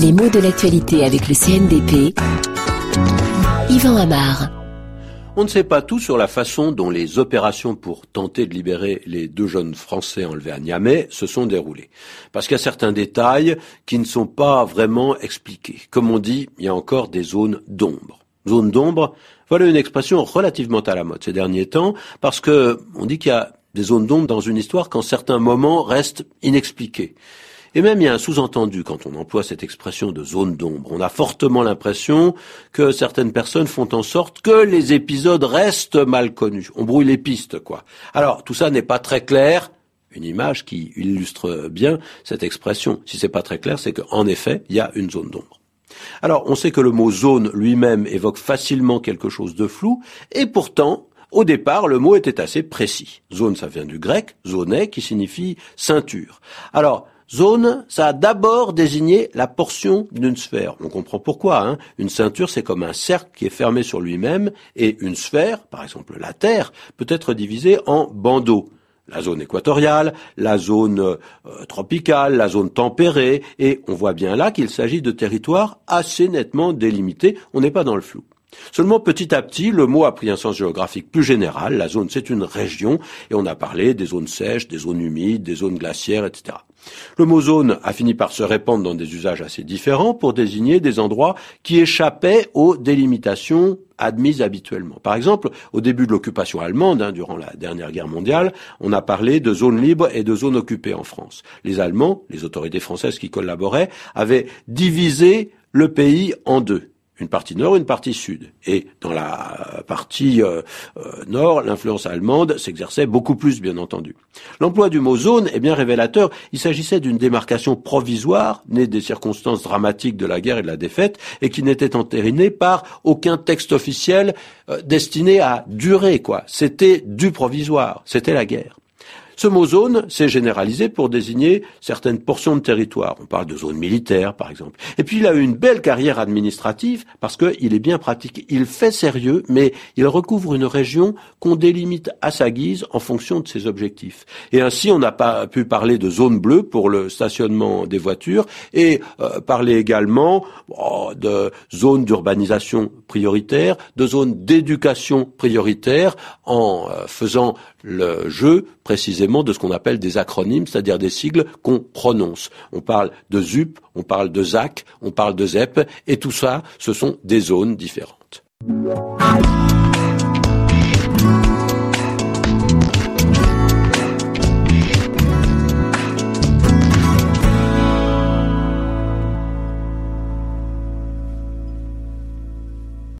Les mots de l'actualité avec le CNDP. Yvan Amar. On ne sait pas tout sur la façon dont les opérations pour tenter de libérer les deux jeunes Français enlevés à Niamey se sont déroulées. Parce qu'il y a certains détails qui ne sont pas vraiment expliqués. Comme on dit, il y a encore des zones d'ombre. Zone d'ombre, voilà une expression relativement à la mode ces derniers temps, parce que on dit qu'il y a des zones d'ombre dans une histoire quand certains moments restent inexpliqués. Et même il y a un sous-entendu quand on emploie cette expression de zone d'ombre. On a fortement l'impression que certaines personnes font en sorte que les épisodes restent mal connus. On brouille les pistes, quoi. Alors, tout ça n'est pas très clair. Une image qui illustre bien cette expression. Si c'est pas très clair, c'est qu'en effet, il y a une zone d'ombre. Alors, on sait que le mot zone lui-même évoque facilement quelque chose de flou, et pourtant, au départ, le mot était assez précis. Zone, ça vient du grec, zoné, qui signifie ceinture. Alors, Zone, ça a d'abord désigné la portion d'une sphère. On comprend pourquoi. Hein. Une ceinture, c'est comme un cercle qui est fermé sur lui-même, et une sphère, par exemple la Terre, peut être divisée en bandeaux. La zone équatoriale, la zone euh, tropicale, la zone tempérée, et on voit bien là qu'il s'agit de territoires assez nettement délimités. On n'est pas dans le flou. Seulement petit à petit, le mot a pris un sens géographique plus général. La zone, c'est une région, et on a parlé des zones sèches, des zones humides, des zones glaciaires, etc. Le mot zone a fini par se répandre dans des usages assez différents pour désigner des endroits qui échappaient aux délimitations admises habituellement. Par exemple, au début de l'occupation allemande, hein, durant la dernière guerre mondiale, on a parlé de zones libres et de zones occupées en France. Les Allemands, les autorités françaises qui collaboraient, avaient divisé le pays en deux une partie nord, une partie sud. Et dans la partie euh, euh, nord, l'influence allemande s'exerçait beaucoup plus, bien entendu. L'emploi du mot zone est bien révélateur. Il s'agissait d'une démarcation provisoire, née des circonstances dramatiques de la guerre et de la défaite, et qui n'était entérinée par aucun texte officiel euh, destiné à durer, quoi. C'était du provisoire. C'était la guerre. Ce mot zone s'est généralisé pour désigner certaines portions de territoire. On parle de zone militaire, par exemple. Et puis il a eu une belle carrière administrative parce qu'il est bien pratique. Il fait sérieux, mais il recouvre une région qu'on délimite à sa guise en fonction de ses objectifs. Et ainsi, on n'a pas pu parler de zone bleue pour le stationnement des voitures et euh, parler également oh, de zone d'urbanisation prioritaire, de zone d'éducation prioritaire en euh, faisant le jeu précisément de ce qu'on appelle des acronymes, c'est-à-dire des sigles qu'on prononce. On parle de ZUP, on parle de ZAC, on parle de ZEP, et tout ça, ce sont des zones différentes.